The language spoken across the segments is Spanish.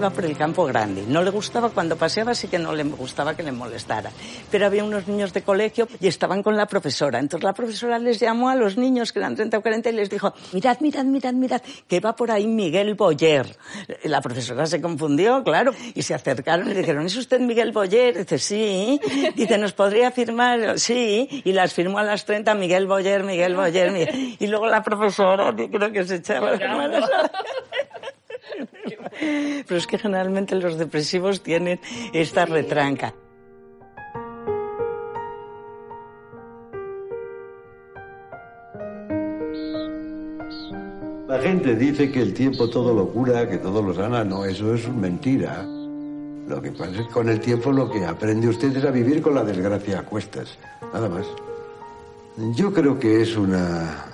Iba por el campo grande. No le gustaba cuando paseaba, sí que no le gustaba que le molestara. Pero había unos niños de colegio y estaban con la profesora. Entonces la profesora les llamó a los niños, que eran 30 o 40, y les dijo, mirad, mirad, mirad, mirad, que va por ahí Miguel Boyer. La profesora se confundió, claro, y se acercaron y dijeron, ¿es usted Miguel Boyer? Dice, sí. Dice, ¿nos podría firmar? Sí. Y las firmó a las 30 Miguel Boyer, Miguel Boyer. Miguel. Y luego la profesora, creo que se echaba las manos. Pero es que generalmente los depresivos tienen esta retranca. La gente dice que el tiempo todo lo cura, que todo lo sana. No, eso es mentira. Lo que pasa es que con el tiempo lo que aprende usted es a vivir con la desgracia a cuestas. Nada más. Yo creo que es una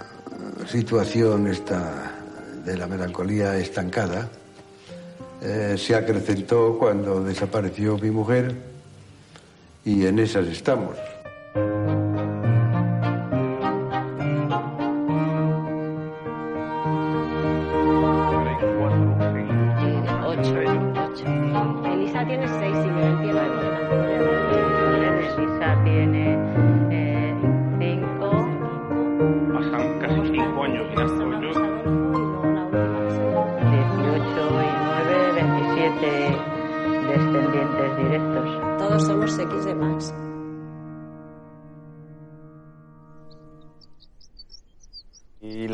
situación esta de la melancolía estancada. Eh, se acrecentó cuando desapareció mi mujer y en esas estamos.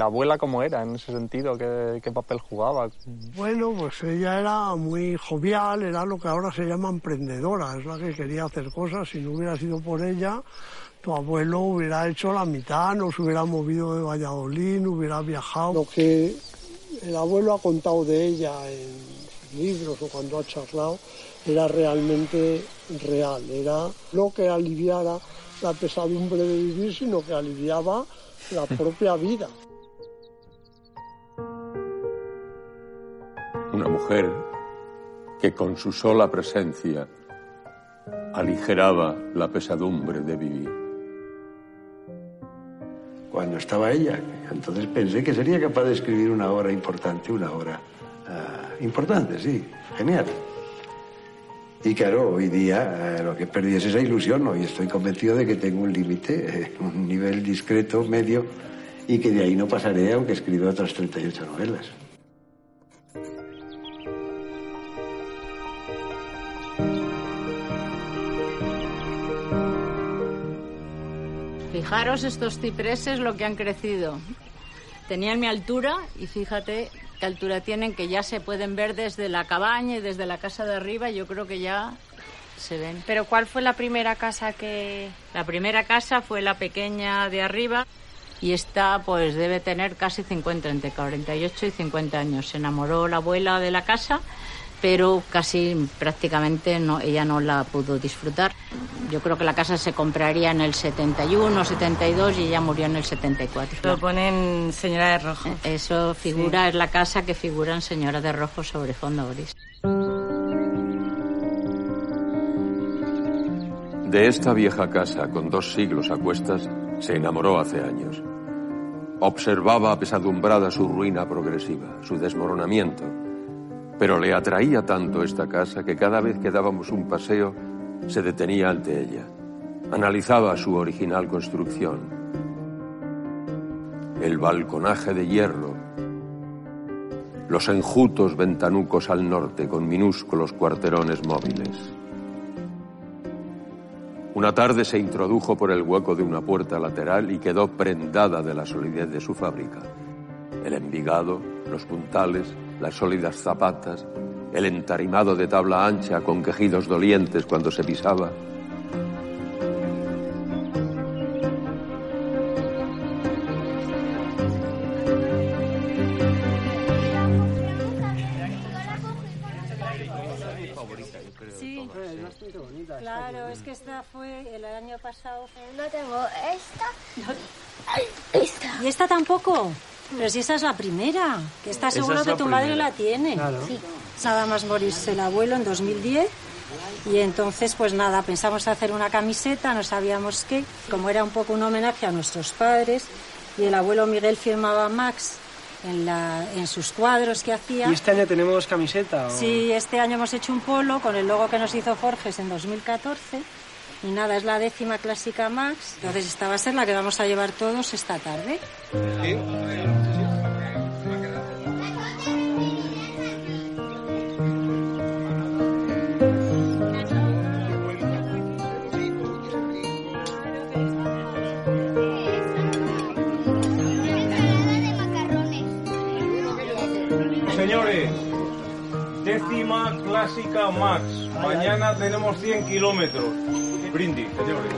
La abuela cómo era en ese sentido? ¿Qué, qué papel jugaba? Bueno, pues ella era muy jovial, era lo que ahora se llama emprendedora, es la que quería hacer cosas. Si no hubiera sido por ella, tu abuelo hubiera hecho la mitad, no se hubiera movido de Valladolid, no hubiera viajado. Lo que el abuelo ha contado de ella en sus libros o cuando ha charlado era realmente real, era no que aliviara la pesadumbre de vivir, sino que aliviaba la propia vida. Una mujer que con su sola presencia aligeraba la pesadumbre de vivir. Cuando estaba ella, entonces pensé que sería capaz de escribir una obra importante, una obra ah, importante, sí, genial. Y claro, hoy día eh, lo que perdí es esa ilusión, ¿no? y estoy convencido de que tengo un límite, eh, un nivel discreto, medio, y que de ahí no pasaré aunque escriba otras 38 novelas. Fijaros estos cipreses lo que han crecido. Tenían mi altura y fíjate qué altura tienen, que ya se pueden ver desde la cabaña y desde la casa de arriba. Yo creo que ya se ven. Pero ¿cuál fue la primera casa que...? La primera casa fue la pequeña de arriba y esta pues debe tener casi 50, entre 48 y 50 años. Se enamoró la abuela de la casa, pero casi prácticamente no, ella no la pudo disfrutar. Yo creo que la casa se compraría en el 71, 72 y ella murió en el 74. Lo ponen Señora de Rojo. Eso figura, es la casa que figura en Señora de Rojo sobre fondo gris. De esta vieja casa, con dos siglos a cuestas, se enamoró hace años. Observaba apesadumbrada su ruina progresiva, su desmoronamiento. Pero le atraía tanto esta casa que cada vez que dábamos un paseo se detenía ante ella. Analizaba su original construcción. El balconaje de hierro. Los enjutos ventanucos al norte con minúsculos cuarterones móviles. Una tarde se introdujo por el hueco de una puerta lateral y quedó prendada de la solidez de su fábrica. El envigado, los puntales, las sólidas zapatas, el entarimado de tabla ancha con quejidos dolientes cuando se pisaba. Sí, claro, es que esta fue el año pasado. No tengo esta. ¿Y esta tampoco? Pero si esa es la primera, que está Esa seguro es que tu madre primera. la tiene. Claro. Sí. Nada más morirse el abuelo en 2010 y entonces pues nada, pensamos hacer una camiseta, no sabíamos qué, como era un poco un homenaje a nuestros padres y el abuelo Miguel firmaba Max en, la, en sus cuadros que hacía. ¿Y este año tenemos camiseta? o- Sí, este año hemos hecho un polo con el logo que nos hizo Forges en 2014. Y nada, es la décima clásica Max. Entonces esta va a ser la que vamos a llevar todos esta tarde. Señores, décima clásica Max. Mañana tenemos 100 kilómetros. Brindis, señores.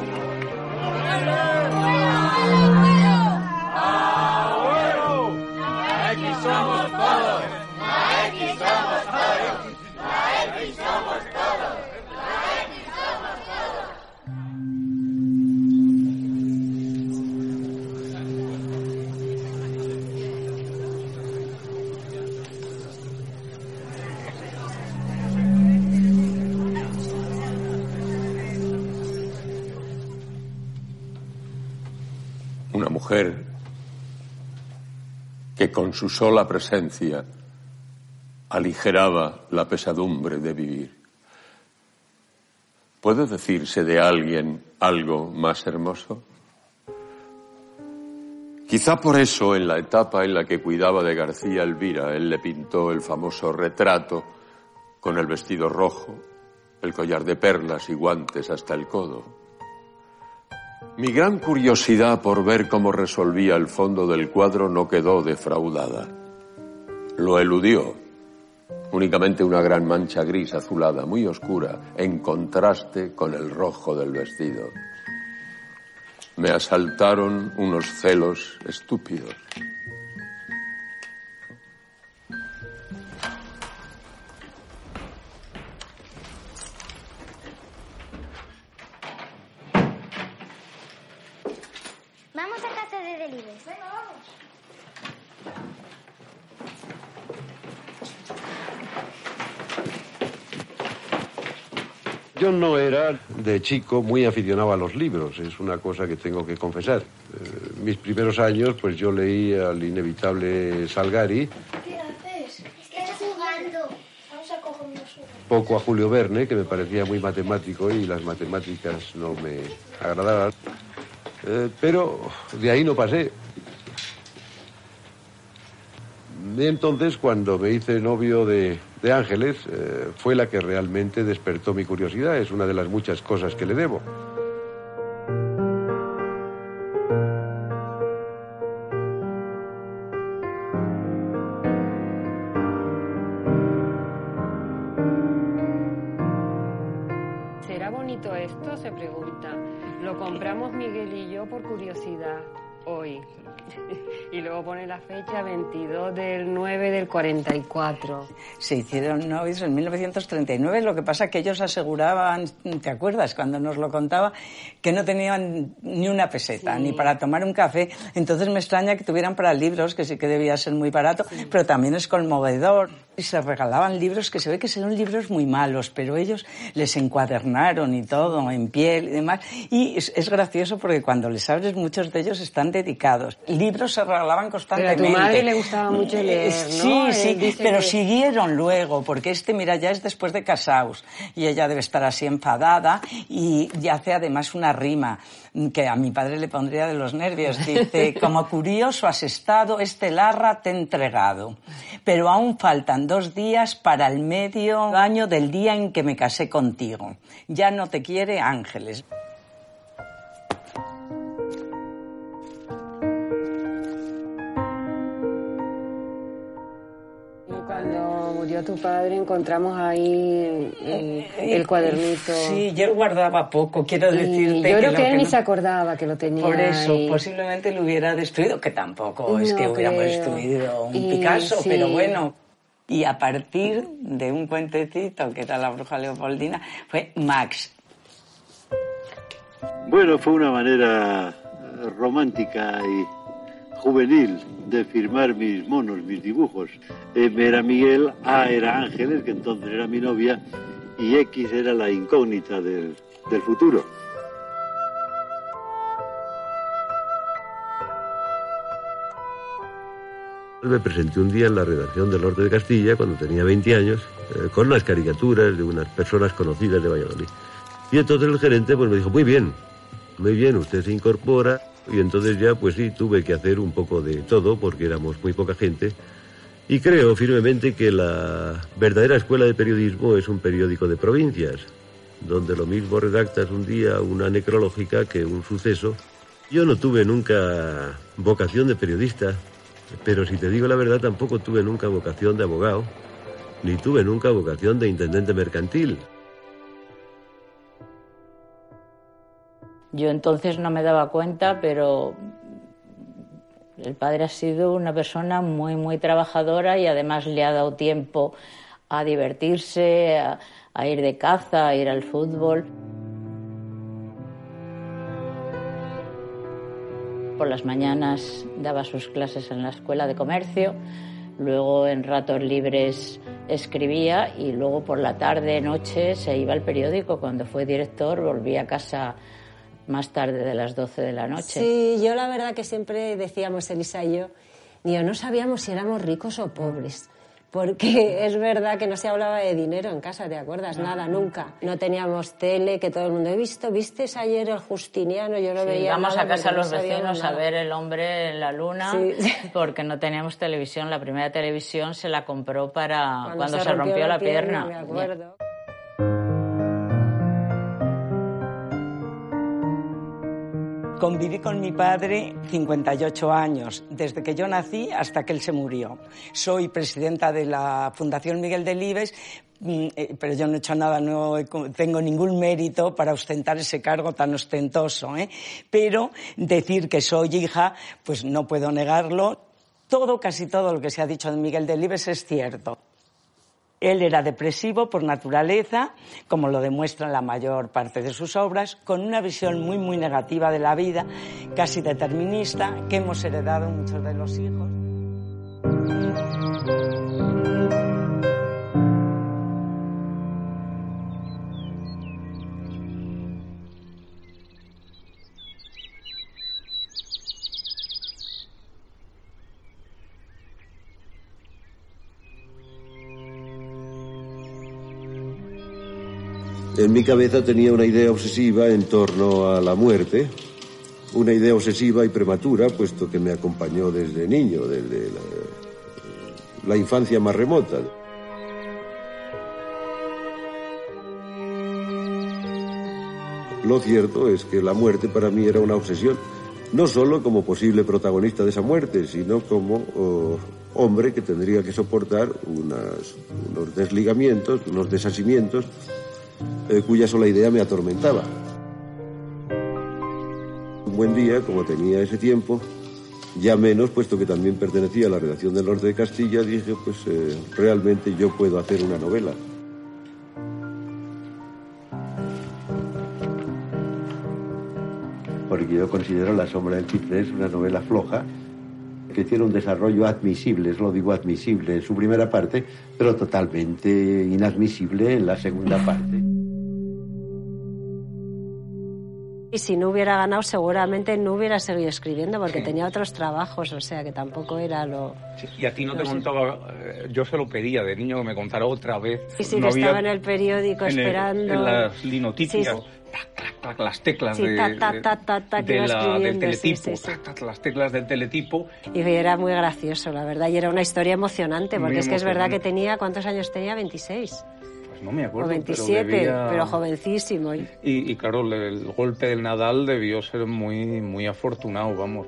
Que con su sola presencia aligeraba la pesadumbre de vivir. ¿Puede decirse de alguien algo más hermoso? Quizá por eso, en la etapa en la que cuidaba de García Elvira, él le pintó el famoso retrato con el vestido rojo, el collar de perlas y guantes hasta el codo. Mi gran curiosidad por ver cómo resolvía el fondo del cuadro no quedó defraudada. Lo eludió. Únicamente una gran mancha gris azulada, muy oscura, en contraste con el rojo del vestido. Me asaltaron unos celos estúpidos. Yo no era de chico muy aficionado a los libros, es una cosa que tengo que confesar. Eh, mis primeros años, pues yo leí al inevitable Salgari, ¿Qué haces? Estás jugando. Vamos a cogernos poco a Julio Verne, que me parecía muy matemático y las matemáticas no me agradaban. Eh, pero de ahí no pasé. Y entonces, cuando me hice novio de, Ángeles, eh, fue la que realmente despertó mi curiosidad. Es una de las muchas cosas que le debo. Fecha 22 del 9 del 44. Se hicieron novios en 1939, lo que pasa que ellos aseguraban, ¿te acuerdas? Cuando nos lo contaba, que no tenían ni una peseta, Sí. ni para tomar un café. Entonces me extraña que tuvieran para libros, que sí que debía ser muy barato, pero también es conmovedor. Y se regalaban libros que se ve que son libros muy malos, pero ellos les encuadernaron y todo, en piel y demás. Y es, es gracioso porque cuando les abres, muchos de ellos están dedicados. Libros se regalaban constantemente. Pero a tu madre le gustaba mucho leer, Eh, ¿no? Sí, sí, dice pero que- siguieron luego, porque este, mira, ya es después de casaos y ella debe estar así enfadada y, y hace además una rima que a mi padre le pondría de los nervios. Dice, como curioso has estado, este larra te he entregado, pero aún faltan dos días para el medio año del día en que me casé contigo. Ya no te quiere Ángeles. Y cuando murió tu padre encontramos ahí eh, el cuadernito. Sí, yo guardaba poco, quiero Y decirte. Yo creo lo que él ni no- se acordaba que lo tenía. Por eso, posiblemente lo hubiera destruido, que tampoco es que hubiéramos destruido un Y Picasso, sí. pero bueno. Y a partir de un cuentecito que era La bruja leopoldina, fue Max. Bueno, fue una manera romántica y juvenil de firmar mis monos, mis dibujos. M era Miguel, A era Ángeles, que entonces era mi novia, y X era la incógnita del, del futuro. Me presenté un día en la redacción del Norte de Castilla, cuando tenía 20 años, eh, con unas caricaturas de unas personas conocidas de Valladolid. Y entonces el gerente pues me dijo, muy bien, muy bien, usted se incorpora. Y entonces ya pues sí, tuve que hacer un poco de todo, porque éramos muy poca gente. Y creo firmemente que la verdadera escuela de periodismo es un periódico de provincias, donde lo mismo redactas un día una necrológica que un suceso. Yo no tuve nunca vocación de periodista, pero si te digo la verdad, tampoco tuve nunca vocación de abogado, ni tuve nunca vocación de intendente mercantil. Yo entonces no me daba cuenta, pero el padre ha sido una persona muy, muy trabajadora y además le ha dado tiempo a divertirse, a, ir de caza, a ir al fútbol. Por las mañanas daba sus clases en la escuela de comercio, luego en ratos libres escribía y luego por la tarde, noche se iba al periódico. Cuando fue director volvía a casa más tarde de las 12 de la noche. Sí, yo la verdad que siempre decíamos Elisa y yo, ni no sabíamos si éramos ricos o pobres. Porque es verdad que no se hablaba de dinero en casa, ¿te acuerdas? Nada, nunca. No teníamos tele, que todo el mundo he visto. ¿Viste ayer el Justiniano? Yo Sí, veía. íbamos nada a casa no los vecinos a ver el hombre en la luna Sí. porque no teníamos televisión. La primera televisión se la compró para cuando, Cuando se, rompió, la pierna. Me acuerdo. Conviví con mi padre 58 años, desde que yo nací hasta que él se murió. Soy presidenta de la Fundación Miguel Delibes, mm, eh, pero yo no he hecho nada, no tengo ningún mérito para ostentar ese cargo tan ostentoso. ¿eh? Pero decir que soy hija, pues no puedo negarlo. Todo, casi todo lo que se ha dicho de Miguel Delibes es cierto. Él era depresivo por naturaleza, como lo demuestra en la mayor parte de sus obras, con una visión muy, muy negativa de la vida, casi determinista, que hemos heredado muchos de los hijos. En mi cabeza tenía una idea obsesiva en torno a la muerte, una idea obsesiva y prematura, puesto que me acompañó desde niño, desde la, infancia más remota. Lo cierto es que la muerte para mí era una obsesión, no solo como posible protagonista de esa muerte, sino como oh, hombre que tendría que soportar unos desligamientos, unos desasimientos eh, cuya sola idea me atormentaba. Un buen día, como tenía ese tiempo, ya menos, puesto que también pertenecía a la redacción del norte de Castilla, dije, pues eh, realmente yo puedo hacer una novela. Porque yo considero La sombra del ciprés una novela floja, que tiene un desarrollo admisible, lo digo admisible en su primera parte, pero totalmente inadmisible en la segunda parte. Y si no hubiera ganado, seguramente no hubiera seguido escribiendo porque tenía otros trabajos, o sea que tampoco era lo. Y a ti no te sé. contaba, eh, yo se lo pedía de niño que me contara otra vez. Y sí, No que había- estaba en el periódico en el- esperando. en las linotipias, Sí, sí. las teclas Sí, de, del sí, teletipo, sí, sí. las teclas del teletipo. Y era muy gracioso, la verdad, y era una historia emocionante, porque Muy es que es verdad que tenía, ¿cuántos años tenía? 26 Pues no me acuerdo. o 27, pero, jovencísimo. Y- Y, y claro, el, el golpe del Nadal debió ser muy, muy afortunado, vamos.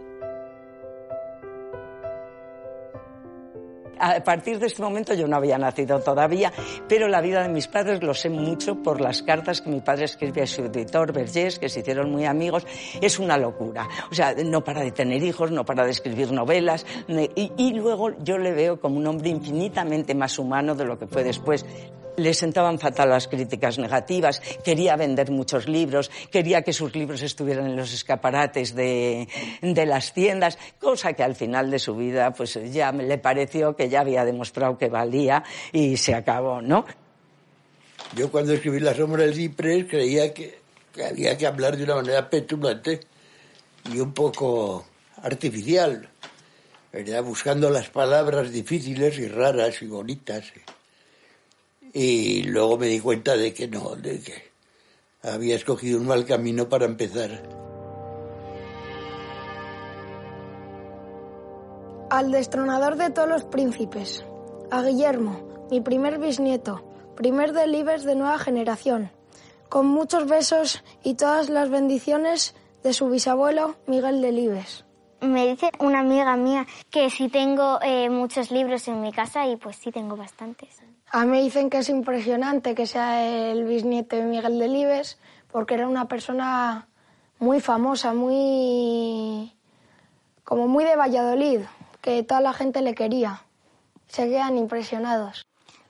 a partir de este momento yo no había nacido todavía, pero la vida de mis padres lo sé mucho por las cartas que mi padre escribía a su editor, Vergés, que se hicieron muy amigos. Es una locura. O sea, no para de tener hijos, no para de escribir novelas. Y, y luego yo le veo como un hombre infinitamente más humano de lo que fue después. Le sentaban fatal las críticas negativas, quería vender muchos libros, quería que sus libros estuvieran en los escaparates de, las tiendas, cosa que al final de su vida pues ya le pareció que ya había demostrado que valía y se acabó, ¿no? Yo cuando escribí La sombra del ciprés creía que, que había que hablar de una manera petulante y un poco artificial, ¿verdad? buscando las palabras difíciles y raras y bonitas. Y luego me di cuenta de que no, de que había escogido un mal camino para empezar. Al destronador de todos los príncipes, a Guillermo, mi primer bisnieto, primer delibes de nueva generación, con muchos besos y todas las bendiciones de su bisabuelo Miguel Delibes. Me dice una amiga mía que si tengo eh, muchos libros en mi casa y pues sí tengo bastantes. A mí dicen que es impresionante que sea el bisnieto de Miguel Delibes porque era una persona muy famosa, muy como muy de Valladolid, que toda la gente le quería. Se quedan impresionados.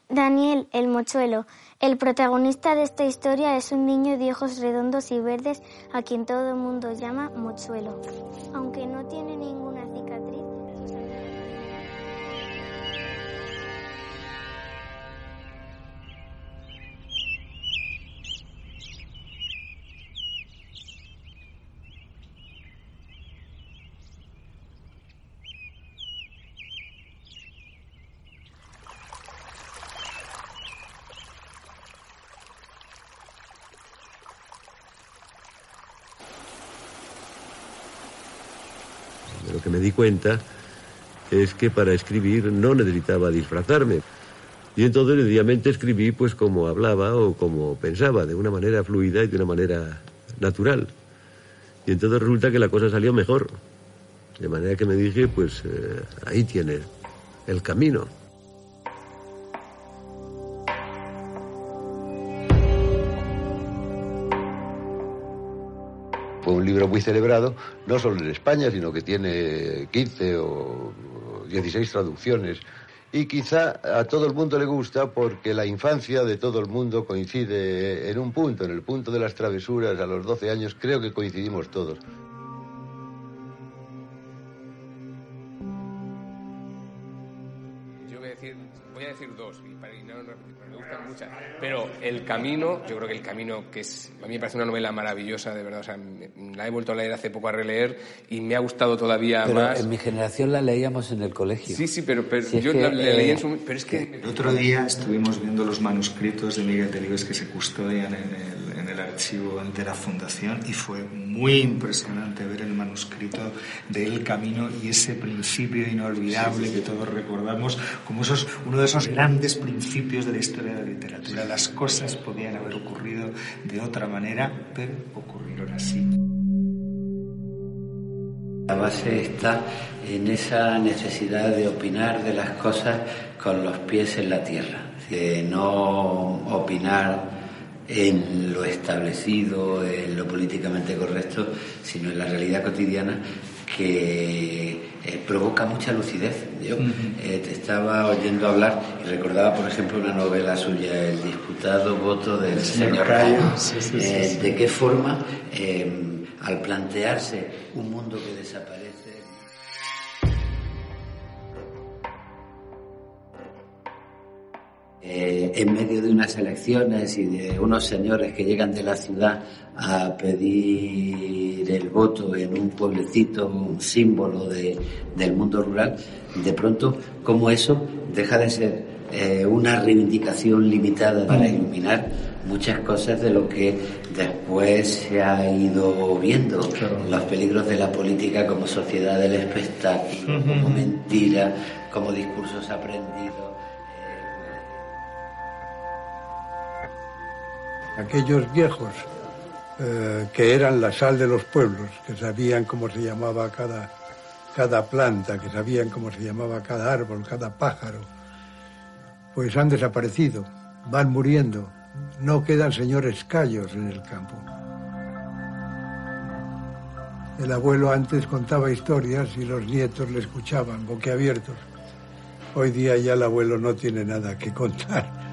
Daniel, el mochuelo. El protagonista de esta historia es un niño de ojos redondos y verdes a quien todo el mundo llama mochuelo. Aunque no tiene ninguna que me di cuenta es que para escribir no necesitaba disfrazarme. Y entonces sencillamente escribí pues como hablaba o como pensaba, de una manera fluida y de una manera natural. Y entonces resulta que la cosa salió mejor. De manera que me dije, pues eh, ahí tiene el camino. Muy celebrado, no solo en España, sino que tiene 15 o 16 traducciones. Y quizá a todo el mundo le gusta porque la infancia de todo el mundo coincide en un punto, en el punto de las travesuras, a los 12 años, creo que coincidimos todos. Camino, yo creo que El Camino, que es, a mí me parece una novela maravillosa, de verdad. O sea, la he vuelto a leer hace poco a releer y me ha gustado todavía Pero más. en mi generación la leíamos en el colegio. Sí, sí, pero, pero Si yo que, la, la leí eh, en su. Pero es que. El otro día estuvimos viendo los manuscritos de Miguel Delibes que se custodian en el archivo de la Fundación y fue muy impresionante ver el manuscrito de El Camino y ese principio inolvidable que todos recordamos como esos, uno de esos grandes principios de la historia de la literatura. Las cosas podían haber ocurrido de otra manera, pero ocurrieron así. La base está en esa necesidad de opinar de las cosas con los pies en la tierra, de no opinar en lo establecido, en lo políticamente correcto, sino en la realidad cotidiana que eh, provoca mucha lucidez. Yo eh, te estaba oyendo hablar y recordaba, por ejemplo, una novela suya, El disputado voto del señor señor Cayo. Cayo. Sí, sí, sí, Eh, de qué forma, eh, al plantearse un mundo que desaparece, eh, en medio de unas elecciones y de unos señores que llegan de la ciudad a pedir el voto en un pueblecito, un símbolo de- del mundo rural, de pronto, como eso deja de ser eh, una reivindicación limitada para iluminar muchas cosas de lo que después se ha ido viendo, los peligros de la política como sociedad del espectáculo, como mentira, como discursos aprendidos. Aquellos viejos eh, que eran la sal de los pueblos, que sabían cómo se llamaba cada, cada planta, que sabían cómo se llamaba cada árbol, cada pájaro, pues han desaparecido, van muriendo, no quedan señores callos en el campo. El abuelo antes contaba historias y los nietos le escuchaban boquiabiertos. Hoy día ya el abuelo no tiene nada que contar.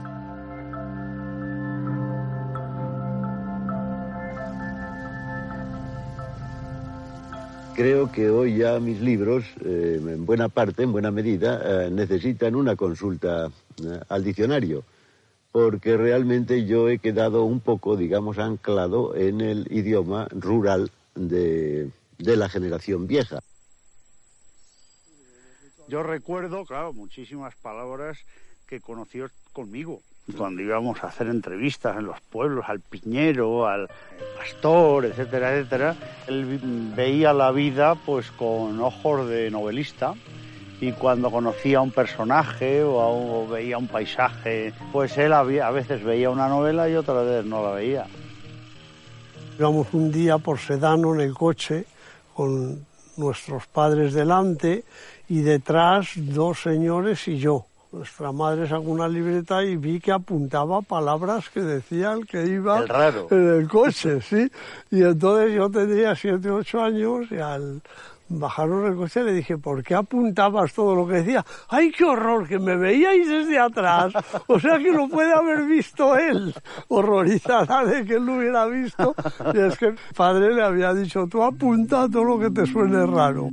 Creo que hoy ya mis libros, eh, en buena parte, en buena medida, eh, necesitan una consulta eh, al diccionario, porque realmente yo he quedado un poco, digamos, anclado en el idioma rural de, de la generación vieja. Yo recuerdo, claro, muchísimas palabras que conoció conmigo. Cuando íbamos a hacer entrevistas en los pueblos, al piñero, al pastor, etcétera, etcétera, él veía la vida pues con ojos de novelista y cuando conocía a un personaje o, a un- o veía un paisaje, pues él había- a veces veía una novela y otra vez no la veía. Íbamos un día por Sedano en el coche con nuestros padres delante y detrás dos señores y yo. Nuestra madre sacó una libreta y vi que apuntaba palabras que decía el que iba El raro. en el coche, sí. Y entonces yo tendría siete o ocho años y al bajarnos del coche le dije, ¿por qué apuntabas todo lo que decía? ¡Ay, qué horror! Que me veíais desde atrás. O sea que lo puede haber visto él. Horrorizada de que él lo hubiera visto. Y es que el padre le había dicho, tú apunta todo lo que te suene raro.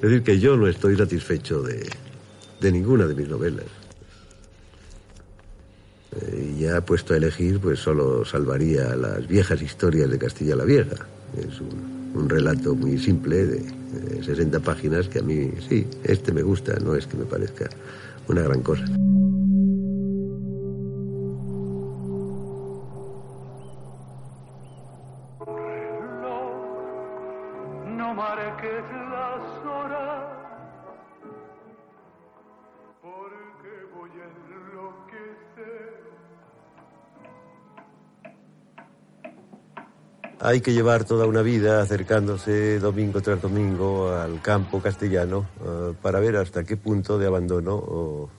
Es decir, que yo no estoy satisfecho de, de ninguna de mis novelas. Eh, y ya puesto a elegir, pues solo salvaría las viejas historias de Castilla la Vieja. Es un, relato muy simple de, de 60 páginas que a mí, sí, este me gusta, no es que me parezca una gran cosa. no marques Hay que llevar toda una vida acercándose domingo tras domingo al campo castellano eh, para ver hasta qué punto de abandono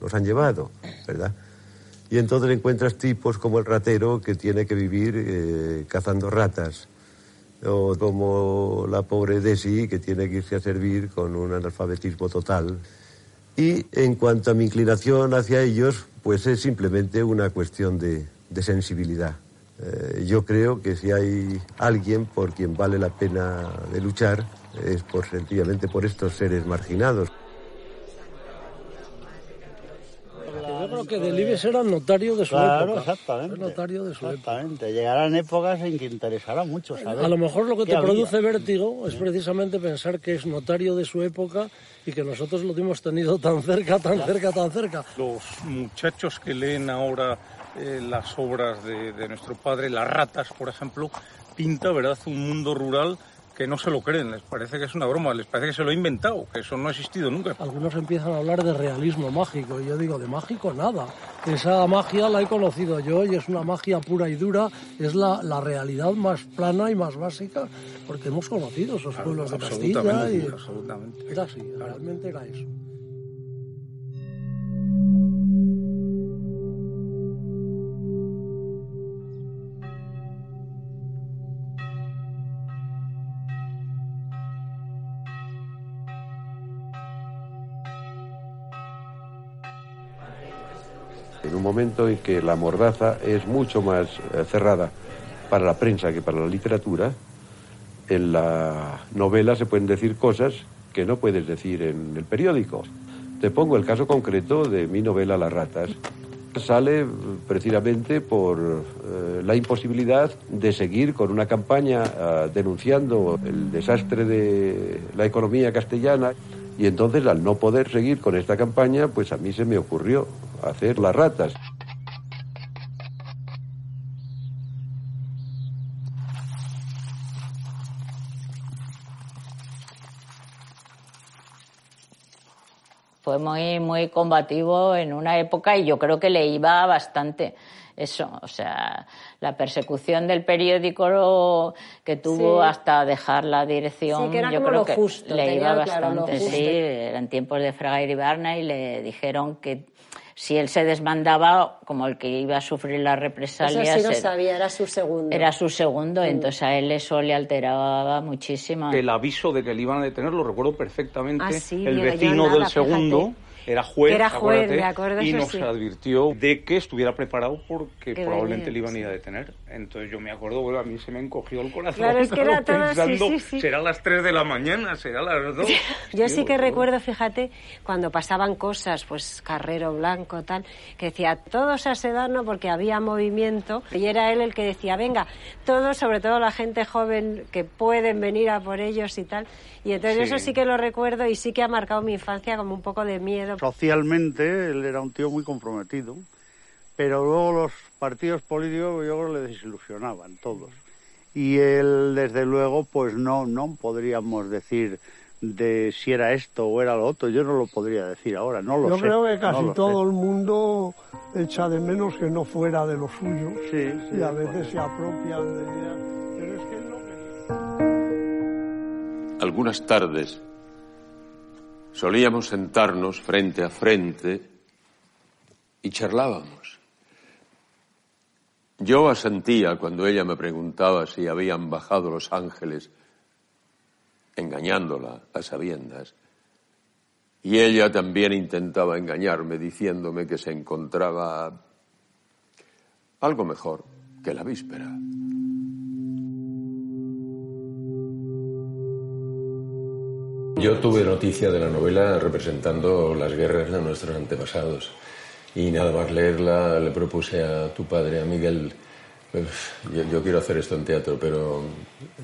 nos han llevado, ¿verdad? Y entonces encuentras tipos como el ratero que tiene que vivir eh, cazando ratas, o como la pobre Desi que tiene que irse a servir con un analfabetismo total. Y en cuanto a mi inclinación hacia ellos, pues es simplemente una cuestión de sensibilidad. Eh, yo creo que si hay alguien por quien vale la pena de luchar, es por sencillamente por estos seres marginados. Yo creo que Delibes era notario de su Claro, época. exactamente. Era notario de su época. Exactamente. Llegarán épocas en que interesará mucho saber. A lo mejor lo que te había. produce vértigo es precisamente pensar que es notario de su época y que nosotros lo hemos tenido tan cerca, tan cerca, tan cerca. Los muchachos que leen ahora eh, las obras de, de nuestro padre, Las ratas, por ejemplo, pinta, ¿verdad?, un mundo rural que no se lo creen, les parece que es una broma, les parece que se lo ha inventado, que eso no ha existido nunca. Algunos empiezan a hablar de realismo mágico y yo digo, de mágico nada. Esa magia la he conocido yo y es una magia pura y dura, es la, la realidad más plana y más básica, porque hemos conocido esos pueblos de Castilla y absolutamente. era así, realmente era eso. En un momento en que la mordaza es mucho más eh, cerrada para la prensa que para la literatura, en la novela se pueden decir cosas que no puedes decir en el periódico. Te pongo el caso concreto de mi novela Las ratas. Sale eh, precisamente por eh, la imposibilidad de seguir con una campaña denunciando el desastre de la economía castellana y entonces al no poder seguir con esta campaña, pues a mí se me ocurrió hacer Las ratas. Fue muy, muy combativo en una época y yo creo que le iba bastante eso, o sea, la persecución del periódico que tuvo Sí. hasta dejar la dirección, Sí, que era yo como creo lo que justo, le iba bastante, sí, eran tiempos de Fraga y Barna y le dijeron que si él se desmandaba, como el que iba a sufrir las Eso represalias, sí lo era- sabía, era su segundo. era su segundo, Mm. entonces a él eso le alteraba muchísimo. El aviso de que le iban a detener lo recuerdo perfectamente. Ah, sí, el yo vecino nada, del segundo fíjate. Era juez, Era juez, acuérdate, me acuerdo, y nos sí. advirtió de que estuviera preparado porque Que probablemente le iban a ir a detener. Entonces yo me acuerdo, bueno, a mí se me encogió el corazón. Claro, es que era todo, pensando, sí, sí. será las 3 de la mañana, será las 2. Yo sí que recuerdo, fíjate, cuando pasaban cosas, pues Carrero Blanco, tal, que decía todos a Sedano porque había movimiento y era él el que decía, venga, todos, sobre todo la gente joven que pueden venir a por ellos y tal. Y entonces eso sí que lo recuerdo y sí que ha marcado mi infancia como un poco de miedo. Socialmente él era un tío muy comprometido, pero luego los partidos políticos yo creo que le desilusionaban todos. Y él, desde luego, pues no, no podríamos decir de si era esto o era lo otro. Yo no lo podría decir ahora, no lo Yo sé. creo que no casi sé. todo el mundo echa de menos que no fuera de lo suyo. Sí, sí, y a veces se apropian de ideas. Pero es que no Algunas tardes solíamos sentarnos frente a frente y charlábamos. Yo asentía cuando ella me preguntaba si habían bajado los ángeles, engañándola a sabiendas. Y ella también intentaba engañarme diciéndome que se encontraba algo mejor que la víspera. Yo tuve noticia de la novela representando las guerras de nuestros antepasados. Y nada más leerla le propuse a tu padre, a Miguel, yo, yo quiero hacer esto en teatro, pero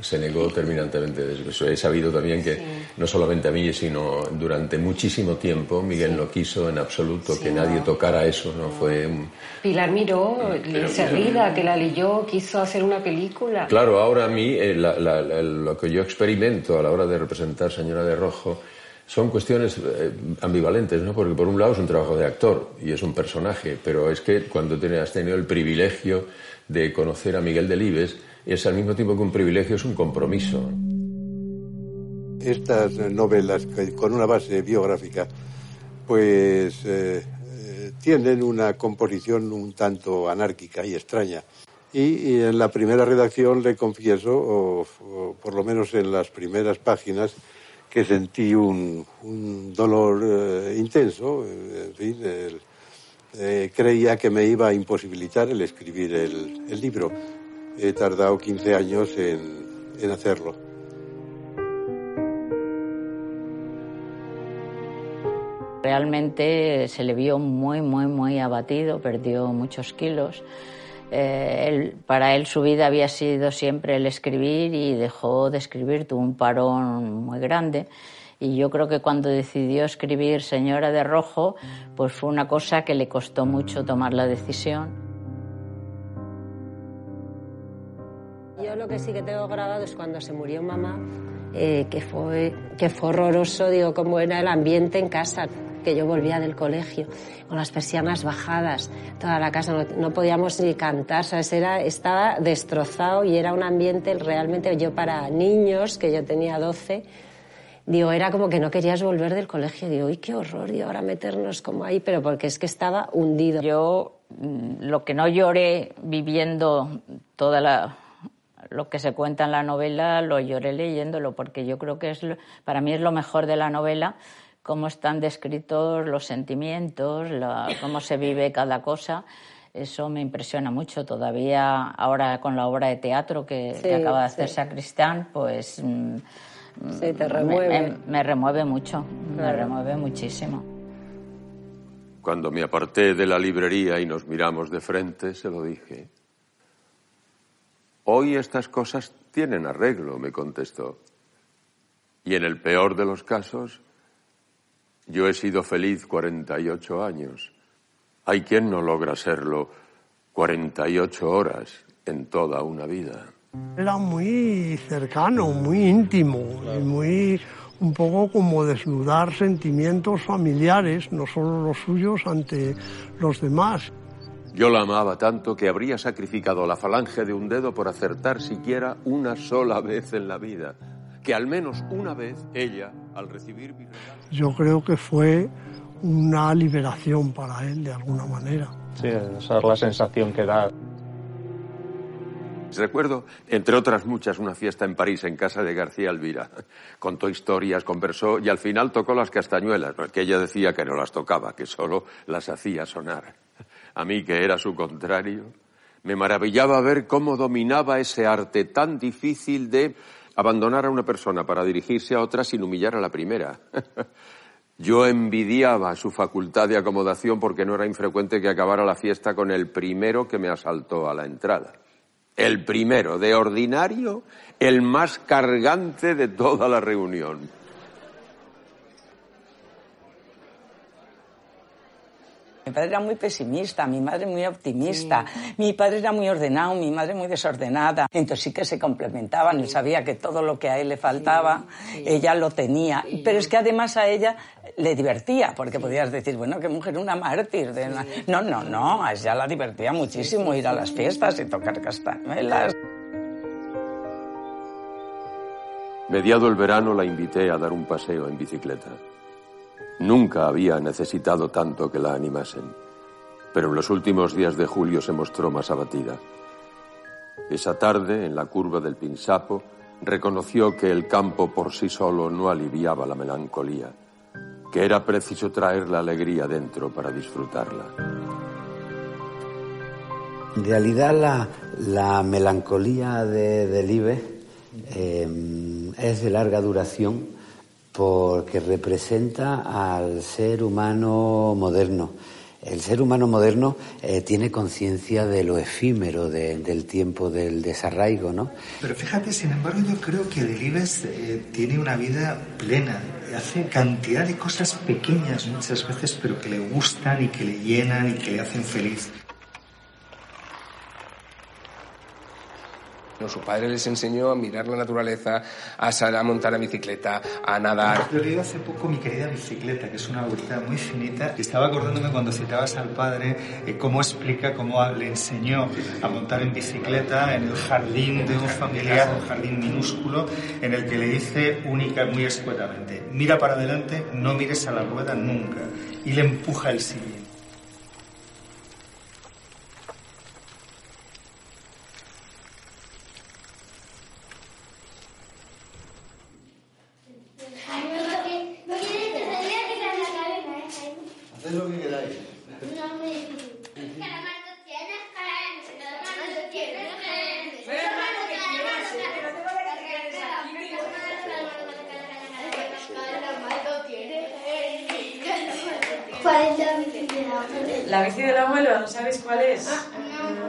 se negó terminantemente. He sabido también que no solamente a mí, sino durante muchísimo tiempo Miguel no quiso en absoluto que nadie tocara eso, ¿no? Fue un- Pilar Miró, Pero- enseguida que la leyó, quiso hacer una película. Claro, ahora a mí eh, la- la- la- lo que yo experimento a la hora de representar Señora de Rojo son cuestiones eh, ambivalentes, ¿no? Porque por un lado es un trabajo de actor y es un personaje, pero es que cuando has tenido el privilegio de conocer a Miguel Delibes, es al mismo tiempo que un privilegio, es un compromiso. Estas novelas con una base biográfica, pues eh, eh, tienen una composición un tanto anárquica y extraña. Y, y en la primera redacción le confieso, o, o por lo menos en las primeras páginas, que sentí un, un dolor eh, intenso. eh, En fin, el- eh, creía que me iba a imposibilitar el escribir el, libro. He tardado 15 años en, hacerlo. Realmente se le vio muy, muy, muy abatido, perdió muchos kilos. Eh, para él su vida había sido siempre el escribir y dejó de escribir, tuvo un parón muy grande. Y yo creo que cuando decidió escribir Señora de Rojo, pues fue una cosa que le costó mucho tomar la decisión. Yo lo que sí que tengo grabado es cuando se murió mamá, eh, que, fue, que fue horroroso, digo, cómo era el ambiente en casa, que yo volvía del colegio, con las persianas bajadas, toda la casa, no, podíamos ni cantar, ¿sabes? Era, estaba destrozado y era un ambiente realmente, yo para niños, que yo tenía 12, digo, era como que no querías volver del colegio, digo, uy, qué horror, y ahora meternos como ahí, pero porque es que estaba hundido. Yo mm, lo que no lloré viviendo toda la lo que se cuenta en la novela lo lloré leyéndolo porque yo creo que es lo- para mí es lo mejor de la novela cómo están descritos los sentimientos la- cómo se vive cada cosa eso me impresiona mucho todavía ahora con la obra de teatro que, Sí, que acaba de hacer sí. Sacristán pues mm, Sí, te me- remueve. me, me remueve mucho me remueve muchísimo Cuando me aparté de la librería y nos miramos de frente, se lo dije. Hoy estas cosas tienen arreglo, me contestó. Y en el peor de los casos, yo he sido feliz 48 años. Hay quien no logra serlo 48 horas en toda una vida. Era muy cercano, muy íntimo y muy un poco como desnudar sentimientos familiares, no solo los suyos, ante los demás. Yo la amaba tanto que habría sacrificado la falange de un dedo por acertar siquiera una sola vez en la vida. Que al menos una vez ella, al recibir mi regalo... Yo creo que fue una liberación para él de alguna manera. Sí, esa es la sensación que da. Recuerdo, entre otras muchas, una fiesta en París en casa de García Elvira. Contó historias, conversó y al final tocó las castañuelas, que ella decía que no las tocaba, que solo las hacía sonar. A mí, que era su contrario, me maravillaba ver cómo dominaba ese arte tan difícil de abandonar a una persona para dirigirse a otra sin humillar a la primera. Yo envidiaba su facultad de acomodación porque no era infrecuente que acabara la fiesta con el primero que me asaltó a la entrada. El primero, de ordinario, el más cargante de toda la reunión. Mi padre era muy pesimista, mi madre muy optimista, mi padre era muy ordenado, mi madre muy desordenada. Entonces sí que se complementaban, él sabía que todo lo que a él le faltaba, ella lo tenía. Pero es que además a ella le divertía, porque podías decir, bueno, qué mujer, una mártir. De una... No, no, no, a ella la divertía muchísimo ir a las fiestas y tocar castañuelas. Mediado el verano la invité a dar un paseo en bicicleta. Nunca había necesitado tanto que la animasen, pero en los últimos días de julio se mostró más abatida. Esa tarde, en la curva del Pinsapo, reconoció que el campo por sí solo no aliviaba la melancolía, que era preciso traer la alegría dentro para disfrutarla. En realidad la, la melancolía de Delibes eh, es de larga duración porque representa al ser humano moderno. El ser humano moderno eh, tiene conciencia de lo efímero de- del tiempo del desarraigo, ¿no? Pero fíjate, sin embargo, yo creo que Delibes eh, tiene una vida plena. Hace cantidad de cosas pequeñas muchas veces, pero que le gustan y que le llenan y que le hacen feliz. No, su padre les enseñó a mirar la naturaleza, a, a montar a bicicleta, a nadar. Yo leído hace poco Mi querida bicicleta, que es una obra muy finita. Estaba acordándome cuando citabas al padre eh, cómo explica cómo le enseñó a montar en bicicleta en el jardín de un familiar, un jardín minúsculo, en el que le dice única, muy escuetamente, mira para adelante, no mires a la rueda nunca. Y le empuja el sillín. Haced lo que queráis. La bici del abuelo, ¿no sabéis cuál es?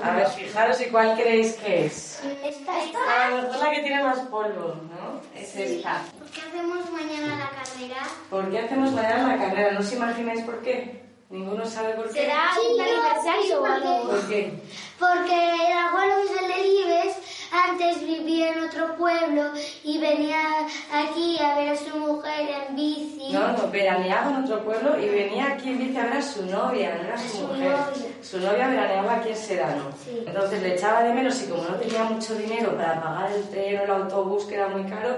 A ver, fijaros y cuál creéis que es. A lo mejor la que tiene más polvo, ¿no? Es esta. ¿Por qué hacemos mañana la carrera? ¿Por qué hacemos mañana la carrera? ¿No os imagináis por qué? Ninguno sabe por qué. ¿Será un aniversario o algo? ¿Por qué? Porque el abuelo Miguel de Libes antes vivía en otro pueblo y venía aquí a ver a su mujer veraneaba en otro pueblo y venía aquí en bici a ver a su novia, no era su, su mujer. novia. Su novia veraneaba aquí en Sedano. Sí. Entonces le echaba de menos y como no tenía mucho dinero para pagar el tren o el autobús, que era muy caro,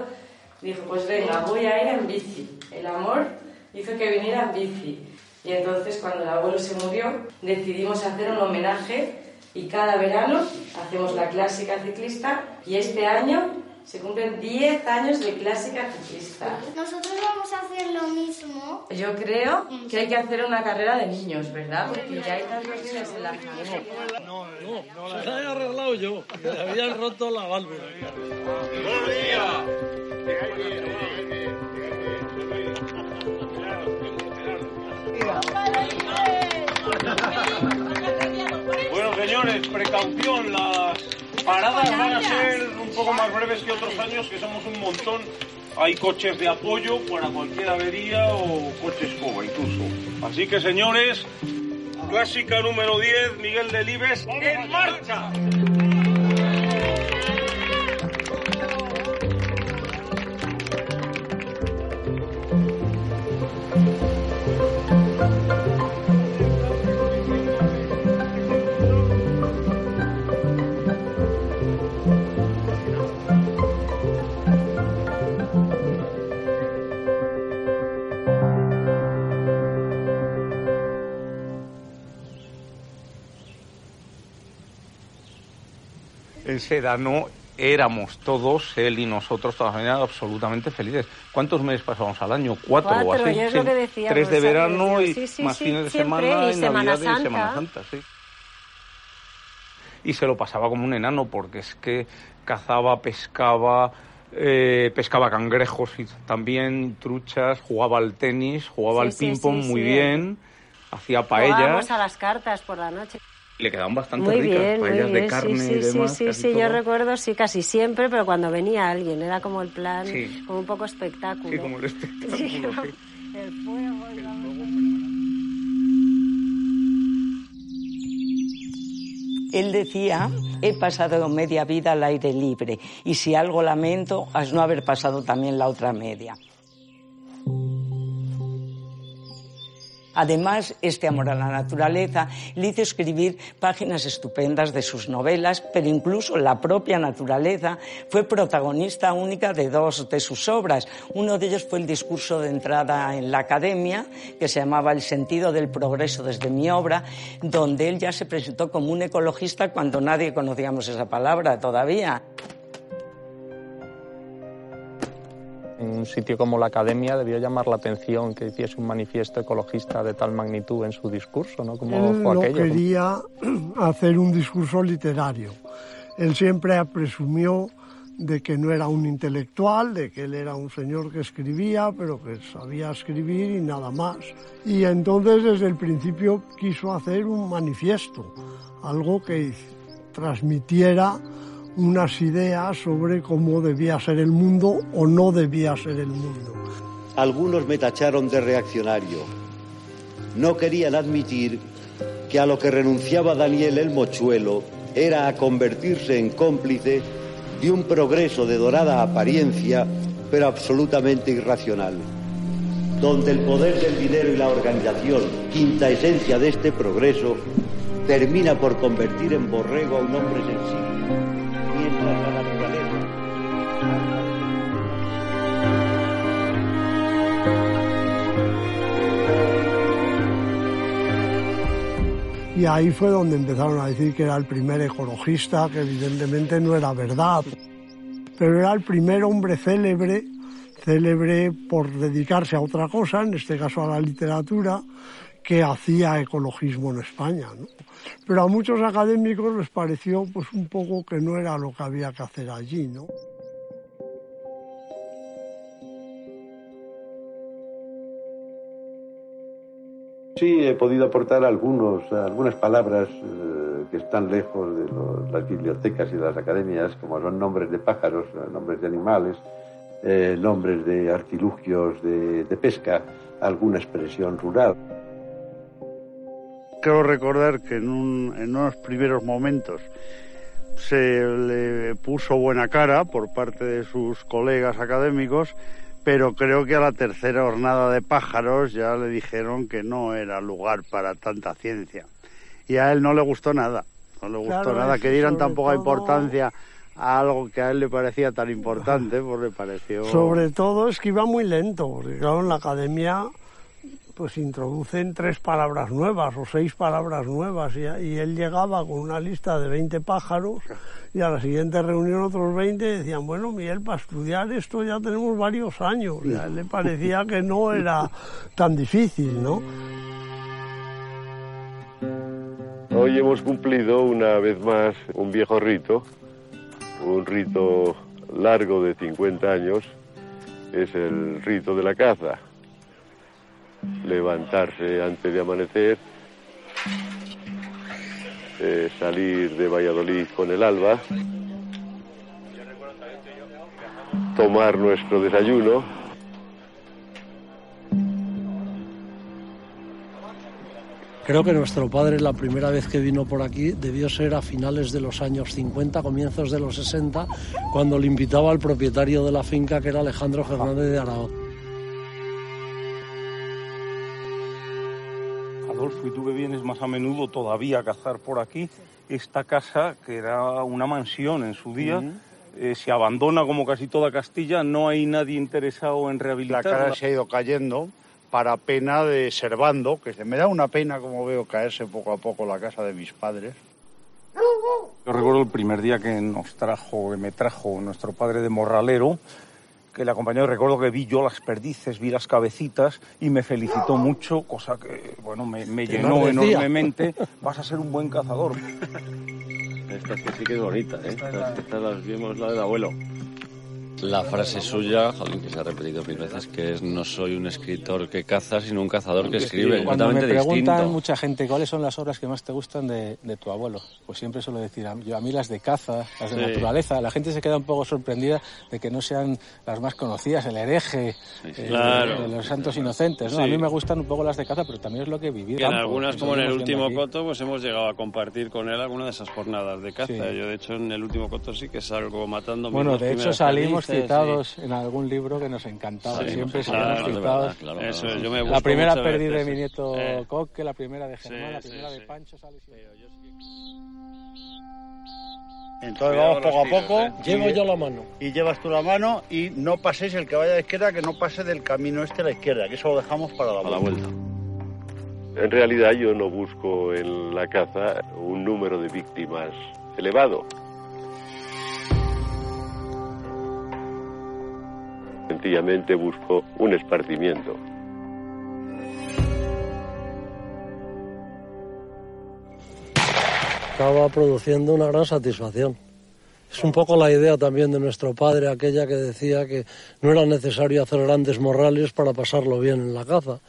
dijo, pues venga, voy a ir en bici. El amor hizo que viniera en bici. Y entonces cuando el abuelo se murió, decidimos hacer un homenaje y cada verano hacemos la clásica ciclista y este año se cumplen 10 años de clásica ciclista. Nosotros vamos a hacer lo mismo. Yo creo que hay que hacer una carrera de niños, ¿verdad? Porque ya hay tantos niños en la familia. No, no, la he arreglado yo. Me habían roto la válvula. Bueno, señores, precaución, las paradas van a ser un poco más breves que otros años, que somos un montón. Hay coches de apoyo para cualquier avería o coches coba incluso. Así que, señores, clásica número 10, Miguel Delibes, en marcha. El Sedano éramos todos, él y nosotros, toda la familia, absolutamente felices. ¿Cuántos meses pasábamos al año? Cuatro, o Cuatro, así. yo es Sí. Tres de verano y Sí, sí, más fines de siempre, semana y y, Semana Navidad y Santa. Semana Santa, sí. Y se lo pasaba como un enano porque es que cazaba, pescaba, eh, pescaba cangrejos y también truchas, jugaba al tenis, jugaba al ping-pong muy bien, hacía paellas. Jugábamos a las cartas por la noche. Le quedaban bastante Muy ricas, bien, muy paellas bien. de carne sí, sí, y demás. sí, sí, casi sí, yo recuerdo, sí, casi siempre, pero cuando venía alguien, era como el plan, Sí. como un poco espectáculo. Sí, como el espectáculo, Sí, sí. el fuego, Él decía, he pasado media vida al aire libre y si algo lamento es no haber pasado también la otra media. Además, este amor a la naturaleza le hizo escribir páginas estupendas de sus novelas, pero incluso la propia naturaleza fue protagonista única de dos de sus obras. Uno de ellos fue el discurso de entrada en la academia, que se llamaba El sentido del progreso desde mi obra, donde él ya se presentó como un ecologista cuando nadie conocíamos esa palabra todavía. Un sitio como la Academia debió llamar la atención que hiciese un manifiesto ecologista de tal magnitud en su discurso, ¿no? Como Él fue no aquello. quería hacer un discurso literario. Él siempre presumió de que no era un intelectual, de que él era un señor que escribía, pero que sabía escribir y nada más. Y entonces desde el principio quiso hacer un manifiesto, algo que transmitiera unas ideas sobre cómo debía ser el mundo o no debía ser el mundo. Algunos me tacharon de reaccionario. No querían admitir que a lo que renunciaba Daniel el Mochuelo era a convertirse en cómplice de un progreso de dorada apariencia, pero absolutamente irracional, donde el poder del dinero y la organización, quinta esencia de este progreso, termina por convertir en borrego a un hombre sensible, Y ahí fue donde empezaron a decir que era el primer ecologista, que evidentemente no era verdad. Pero era el primer hombre célebre, célebre por dedicarse a otra cosa, en este caso a la literatura, que hacía ecologismo en España. ¿no? Pero a muchos académicos les pareció pues un poco que no era lo que había que hacer allí, ¿no? Sí, he podido aportar algunos, algunas palabras eh, que están lejos de los- las bibliotecas y de las academias, como son nombres de pájaros, eh, nombres de animales, eh, nombres de artilugios de, de pesca, alguna expresión rural. Quiero recordar que en, un- en unos primeros momentos se le puso buena cara por parte de sus colegas académicos, pero creo que a la tercera jornada de pájaros ya le dijeron que no era lugar para tanta ciencia. Y a él no le gustó nada, no le gustó Claro, nada, que dieran tan poca todo- importancia a algo que a él le parecía tan importante, pues le pareció... Sobre todo es que iba muy lento, porque claro, en la academia pues introducen tres palabras nuevas o seis palabras nuevas y, él llegaba con una lista de 20 pájaros y a la siguiente reunión otros 20 decían, bueno, Miguel, para estudiar esto ya tenemos varios años. Y a él le parecía que no era tan difícil, ¿no? Hoy hemos cumplido una vez más un viejo rito, un rito largo de 50 años, es el rito de la caza. Levantarse antes de amanecer, eh, salir de Valladolid con el alba, tomar nuestro desayuno, Creo que nuestro padre la primera vez que vino por aquí debió ser a finales de los años 50, comienzos de los 60, cuando le invitaba al propietario de la finca que era Alejandro Fernández de Aragón. Y tú que vienes más a menudo todavía a cazar por aquí, esta casa, que era una mansión en su día, eh, se abandona como casi toda Castilla, no hay nadie interesado en La rehabilitarla. cara se ha ido cayendo para pena de Servando, que me da una pena como veo caerse poco a poco la casa de mis padres. Yo recuerdo el primer día que nos trajo, que me trajo nuestro padre de Morralero, que le acompañó, recuerdo que vi yo las perdices, vi las cabecitas y me felicitó mucho, cosa que, bueno, me, llenó enormemente. Vas a ser un buen cazador. Esta que sí que es bonita, ¿eh? Estas, estas las vimos la del abuelo. La frase suya, jolín, que se ha repetido mil veces, que es no soy un escritor que caza, sino un cazador que escribe. Cuando me preguntan distinto. mucha gente cuáles son las obras que más te gustan de, de tu abuelo, pues siempre suelo decir, a, yo, a mí las de caza, las de Sí. naturaleza, la gente se queda un poco sorprendida de que no sean las más conocidas, el hereje, eh, Claro. de los santos inocentes. ¿no? Sí. A mí me gustan un poco las de caza, pero también es lo que he vivido. Que en campo, algunas, como en el último aquí. coto, pues hemos llegado a compartir con él alguna de esas jornadas de caza. Sí. Yo, de hecho, en el último coto sí que salgo matando mis Bueno, de hecho salimos citados en algún libro que nos encantaba. Sí, Siempre claro, de citados. verdad, claro, Eso yo me la primera perdiz de mi sí. nieto Eh. Coque, la primera de Germán, Sí, la sí, primera de sí. Pancho. Entonces Cuidado vamos poco a tiros, poco. ¿eh? Llevo yo la mano. Y llevas tú la mano y no paséis el que vaya a la izquierda, que no pase del camino este a la izquierda, que eso lo dejamos para la vuelta. En realidad yo no busco en la caza un número de víctimas elevado. Sencillamente busco un esparcimiento. acaba produciendo una gran satisfacción. Es un poco la idea también de nuestro padre, aquella que decía que no era necesario hacer grandes morrales para pasarlo bien en la caza,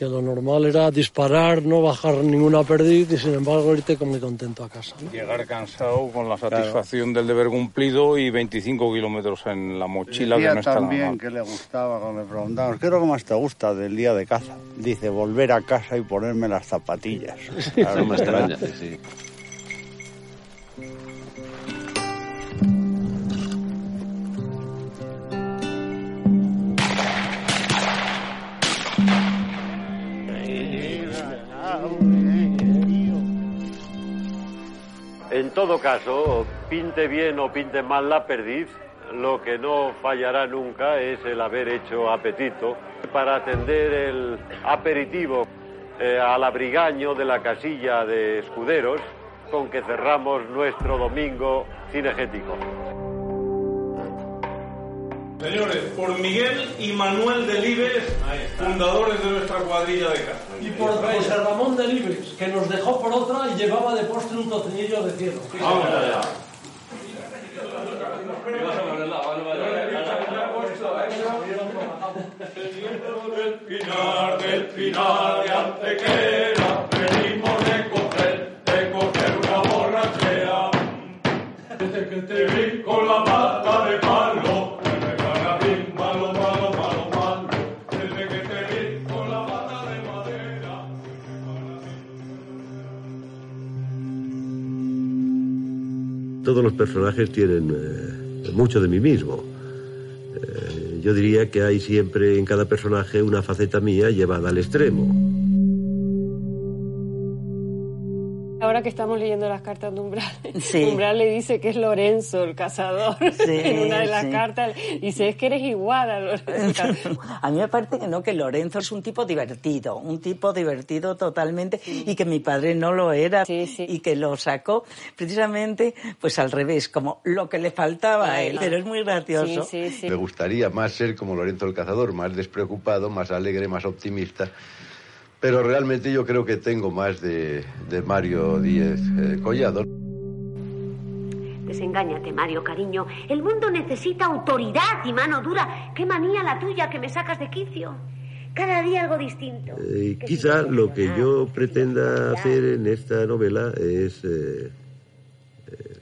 que lo normal era disparar, no bajar ninguna perdiz y sin embargo irte con muy contento a casa. ¿no? Llegar cansado con la satisfacción del deber cumplido y 25 kilómetros en la mochila que no está nada también mal. que le gustaba cuando le preguntamos, ¿qué es lo que más te gusta del día de caza? Dice, volver a casa y ponerme las zapatillas. no me extraña, sí. En todo caso, pinte bien o pinte mal la perdiz, lo que no fallará nunca es el haber hecho apetito para atender el aperitivo eh, al abrigaño de la casilla de escuderos con que cerramos nuestro domingo cinegético. Señores, por Miguel y Manuel Delibes, fundadores de nuestra cuadrilla de caza. Y por José Ramón de Libres, que nos dejó por otra y llevaba de postre un tocinillo de cielo. Vamos allá. Del pinar, del pinar de Antequera, venimos de coger, de coger una borrachera. Desde que te vi con la pata personajes tienen eh, mucho de mí mismo. Eh, yo diría que hay siempre en cada personaje una faceta mía llevada al extremo. Ahora que estamos leyendo las cartas de Umbral, Sí. Umbral le dice que es Lorenzo el cazador en una de las sí. cartas. Dice, es que eres igual a Lorenzo. A mí me parece que no, que Lorenzo es un tipo divertido, un tipo divertido totalmente y que mi padre no lo era y que lo sacó precisamente pues al revés, como lo que le faltaba a él. Pero es muy gracioso. Me gustaría más ser como Lorenzo el Cazador, más despreocupado, más alegre, más optimista. Pero realmente yo creo que tengo más de, de Mario Díez eh, Collado. Desengáñate, Mario, cariño. El mundo necesita autoridad y mano dura. Qué manía la tuya que me sacas de quicio. Cada día algo distinto. Eh, quizá lo que yo pretenda hacer en esta novela es eh, eh,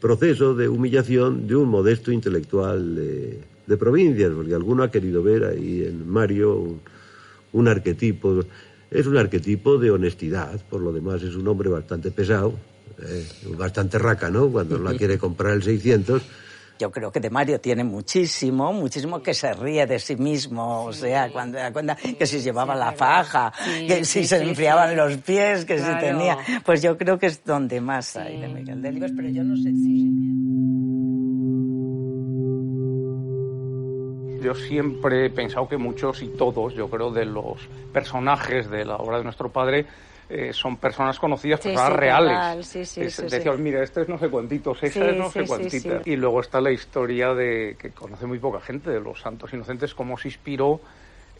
proceso de humillación de un modesto intelectual de, de provincias, porque alguno ha querido ver ahí en Mario un, un arquetipo. Es un arquetipo de honestidad, por lo demás es un hombre bastante pesado, eh, bastante rácano cuando la quiere comprar el 600. Yo creo que de Mario tiene muchísimo, muchísimo que se ríe de sí mismo, o sea, cuando da cuenta que si llevaba la faja, Sí, que sí, si se sí, enfriaban sí. los pies, que Claro. si tenía, pues yo creo que es donde más hay de Miguel Delibes, pero yo no sé si... Yo siempre he pensado que muchos y todos, yo creo, de los personajes de la obra de nuestro padre eh, son personas conocidas, Sí, personas sí, reales. total, sí, sí, Es- decías, mira, este es no sé cuantitos, esa es no sé cuantita. Y luego está la historia de que conoce muy poca gente de los santos inocentes, cómo se inspiró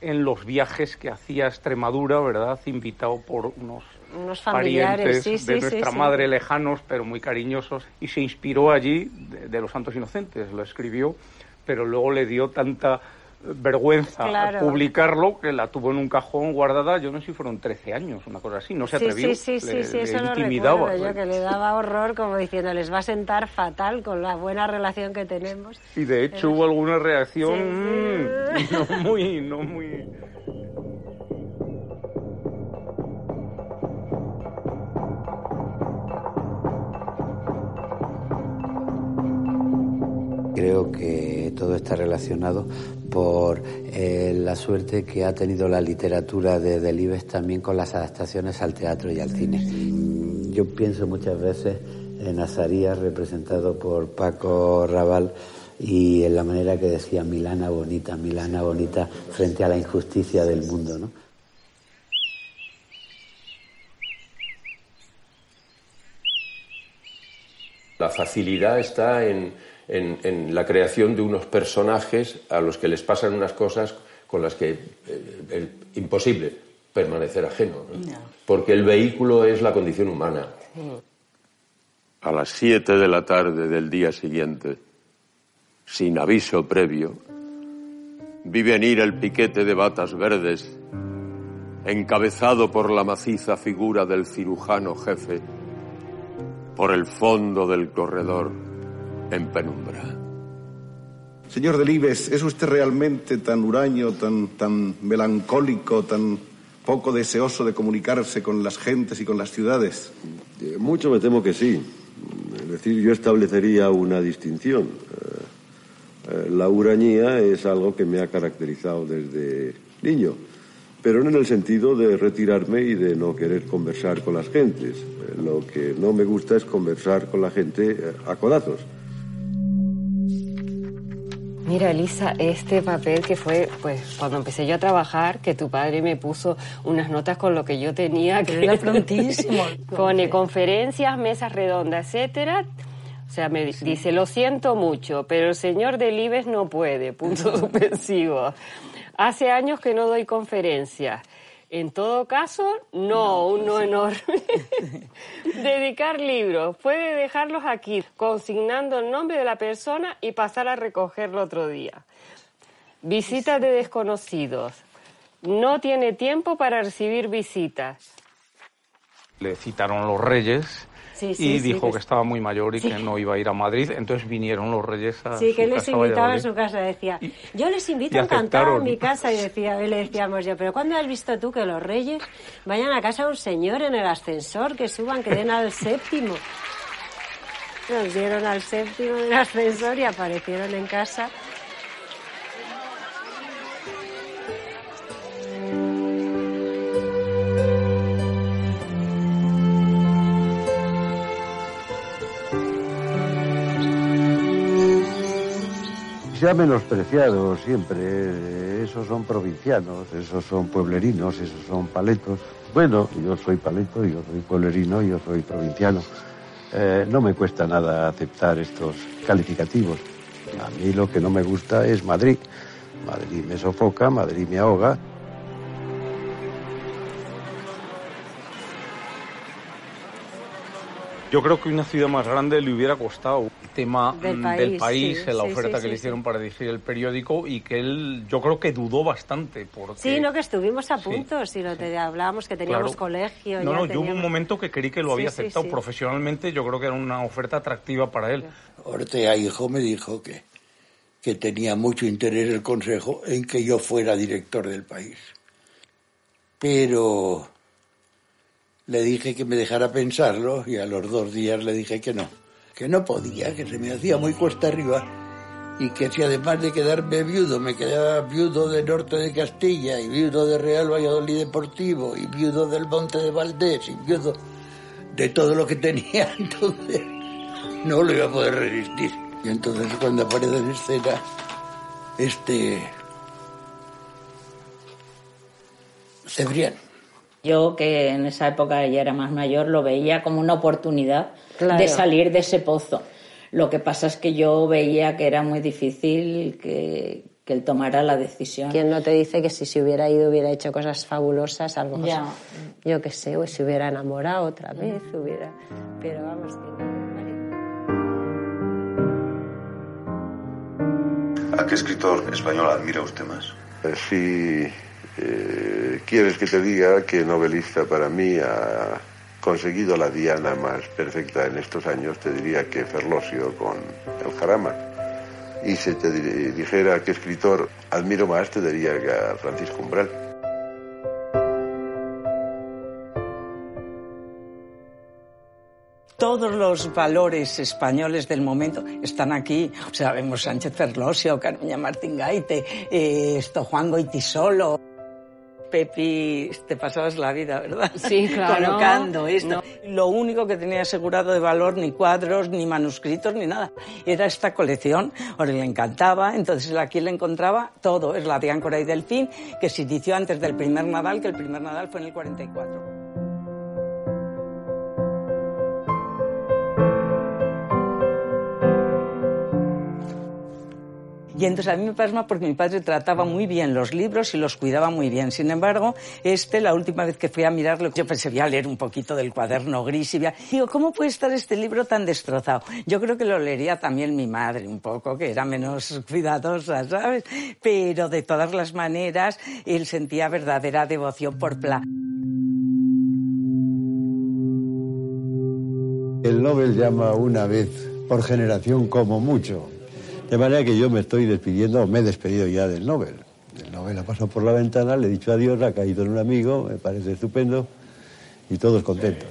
en los viajes que hacía a Extremadura, ¿verdad? Invitado por unos Unos familiares, parientes de nuestra madre lejanos, pero muy cariñosos, y se inspiró allí de, de los santos inocentes, lo escribió, pero luego le dio tanta vergüenza Claro. publicarlo que la tuvo en un cajón guardada, yo no sé si fueron 13 años, una cosa así, no se Sí, atrevió, sí, sí, sí, le- sí, le eso lo intimidaba. recuerdo yo, que le daba horror como diciendo, les va a sentar fatal con la buena relación que tenemos. Y de hecho hubo alguna reacción mm, no muy, no muy... Creo que todo está relacionado por eh, la suerte que ha tenido la literatura de Delibes también con las adaptaciones al teatro y al cine. Yo pienso muchas veces en Azarías representado por Paco Raval y en la manera que decía Milana bonita, Milana bonita frente a la injusticia del mundo, ¿no? La facilidad está en, en- en la creación de unos personajes a los que les pasan unas cosas con las que es imposible permanecer ajeno. ¿no? Porque el vehículo es la condición humana. A las siete de la tarde del día siguiente, sin aviso previo, vi venir el piquete de batas verdes, encabezado por la maciza figura del cirujano jefe, por el fondo del corredor en penumbra. Señor Delibes, ¿es usted realmente tan huraño, tan, tan melancólico, tan poco deseoso de comunicarse con las gentes y con las ciudades? Eh, Mucho me temo que sí. Es decir, yo establecería una distinción. Eh, eh, La hurañía es algo que me ha caracterizado desde niño, pero no en el sentido de retirarme y de no querer conversar con las gentes. Eh, Lo que no me gusta es conversar con la gente eh, a codazos. Mira, Elisa, este papel que fue, pues, cuando empecé yo a trabajar, que tu padre me puso unas notas con lo que yo tenía, que Era prontísimo. Pone conferencias, mesas redondas, etcétera. O sea, me di- dice, lo siento mucho, pero el señor Delibes no puede, punto suspensivo. Hace años que no doy conferencias. En todo caso, no, un no enorme. Dedicar libros. Puede dejarlos aquí, consignando el nombre de la persona y pasar a recogerlo otro día. Visitas de desconocidos. No tiene tiempo para recibir visitas. Le citaron los reyes Sí, sí, y dijo que- que estaba muy mayor y que no iba a ir a Madrid, entonces vinieron los reyes a Sí, su que les casa a invitaba a su casa. Decía, yo les invito a cantar a mi casa. Y, decía, y le decíamos yo, pero ¿cuándo has visto tú que los reyes vayan a casa de un señor en el ascensor, que suban, que den al séptimo? Nos dieron al séptimo del ascensor y aparecieron en casa. Se ha menospreciado siempre. eh, Esos son provincianos, esos son pueblerinos, esos son paletos. Bueno, yo soy paleto, yo soy pueblerino, yo soy provinciano. Eh, no me cuesta nada aceptar estos calificativos. A mí lo que no me gusta es Madrid. Madrid me sofoca, Madrid me ahoga. Yo creo que una ciudad más grande le hubiera costado tema Del país, del país, sí, en la sí, oferta sí, que le sí, hicieron para dirigir el periódico y que él, yo creo que dudó bastante. Porque, Sí, no, que estuvimos a punto, si no te hablábamos que teníamos Claro. colegio. No, ya no, yo hubo un momento que creí que lo había sí, aceptado sí. profesionalmente, yo creo que era una oferta atractiva para él. Ortega hijo me dijo que, que tenía mucho interés el Consejo en que yo fuera director del país. Pero le dije que me dejara pensarlo y a los dos días le dije que no, que no podía, que se me hacía muy cuesta arriba y que si además de quedarme viudo me quedaba viudo del norte de Castilla y viudo de Real Valladolid Deportivo y viudo del Monte de Valdés y viudo de todo lo que tenía, entonces no lo iba a poder resistir. Y entonces cuando aparece en escena este Cebrián, Yo, que en esa época ella era más mayor, lo veía como una oportunidad Claro. de salir de ese pozo. Lo que pasa es que yo veía que era muy difícil que, que él tomara la decisión. ¿Quién no te dice que si se hubiera ido hubiera hecho cosas fabulosas? A lo mejor, Ya. yo qué sé, o se hubiera enamorado otra vez, hubiera... Pero vamos, que no. ¿A qué escritor español admira usted más? Eh, Si eh, quieres que te diga que novelista para mí ha conseguido la diana más perfecta en estos años, te diría que Ferlosio con El Jarama. Y si te di- dijera qué escritor admiro más, te diría que a Francisco Umbral. Todos los valores españoles del momento están aquí. O sea, vemos Sánchez Ferlosio, Carmeña Martín Gaite, eh, esto Juan Goitisolo. Pepi, te pasabas la vida, ¿verdad? Sí, claro. Colocando esto. No. Lo único que tenía asegurado de valor, ni cuadros, ni manuscritos, ni nada, era esta colección. Ahora le encantaba, entonces aquí le encontraba todo. Es la de Áncora y Delfín, que se inició antes del primer Nadal, que el primer Nadal fue en el 44. Y entonces a mí me pasma porque mi padre trataba muy bien los libros y los cuidaba muy bien. Sin embargo, este, la última vez que fui a mirarlo, yo pensé, voy a leer un poquito del cuaderno gris y voy a- digo, ¿cómo puede estar este libro tan destrozado? Yo creo que lo leería también mi madre un poco, que era menos cuidadosa, ¿sabes? Pero de todas las maneras, él sentía verdadera devoción por Pla. El Nobel llama una vez por generación como mucho. De manera que yo me estoy despidiendo, o me he despedido ya del Nobel. El Nobel ha pasado por la ventana, le he dicho adiós, ha caído en un amigo, me parece estupendo, y todos contentos.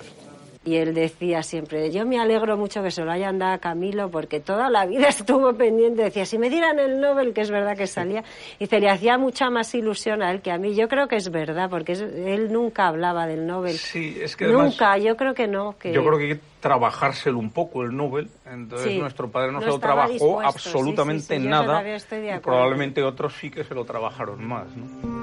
Y él decía siempre, yo me alegro mucho que se lo hayan dado a Camilo porque toda la vida estuvo pendiente. Decía, si me dieran el Nobel, que es verdad que salía, dice, le hacía mucha más ilusión a él que a mí. Yo creo que es verdad, porque es- él nunca hablaba del Nobel. Sí, es que además- Nunca, yo creo que no. Que... Yo creo que hay que trabajárselo un poco el Nobel. Entonces Sí. nuestro padre no, No se lo trabajó absolutamente sí, sí, nada. todavía estoy de y probablemente otros sí que se lo trabajaron más. ¿no?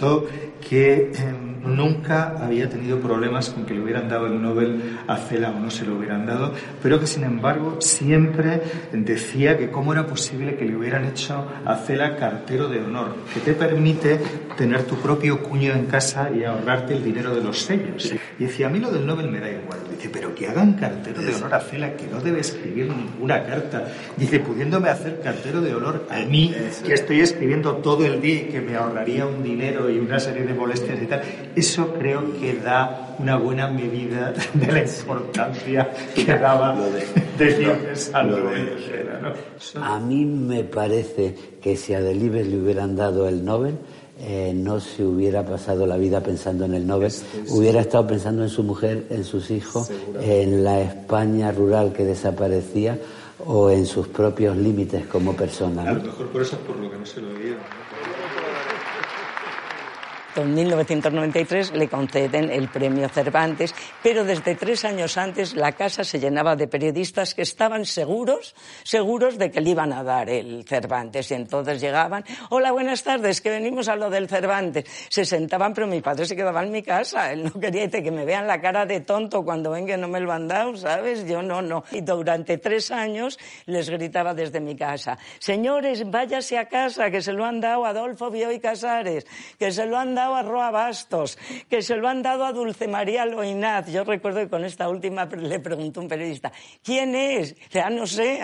Me contó que eh, nunca había tenido problemas con que le hubieran dado el Nobel a Cela o no se lo hubieran dado, pero que sin embargo siempre decía que cómo era posible que le hubieran hecho a Cela cartero de honor, que te permite tener tu propio cuño en casa y ahorrarte el dinero de los sellos. Y decía, a mí lo del Nobel me da igual. Dice, pero que hagan cartero de honor a Cela, que no debe escribir ninguna carta. Dice, pudiéndome hacer cartero de honor a mí, que estoy escribiendo todo el día y que me ahorraría un dinero y una serie de molestias y tal, eso creo que da una buena medida de la importancia que daba Delibes al Nobel de. A mí me parece que si a Delibes le hubieran dado el Nobel, eh, no se hubiera pasado la vida pensando en el Nobel, hubiera estado pensando en su mujer, en sus hijos, en la España rural que desaparecía o en sus propios límites como persona. A lo mejor por eso es por lo que no se lo dieron. En 1993 le conceden el premio Cervantes, pero desde tres años antes la casa se llenaba de periodistas que estaban seguros, seguros de que le iban a dar el Cervantes. Y entonces llegaban, hola, buenas tardes, que venimos a lo del Cervantes. Se sentaban, pero mi padre se quedaba en mi casa. Él no quería que me vean la cara de tonto cuando ven que no me lo han dado, ¿sabes? Yo no, no. Y durante tres años les gritaba desde mi casa, señores, váyase a casa, que se lo han dado Adolfo Bioy Casares, que se lo han dado a Roa Bastos, que se lo han dado a Dulce María Loinaz. Yo recuerdo que con esta última le preguntó un periodista, ¿quién es? Ya no sé.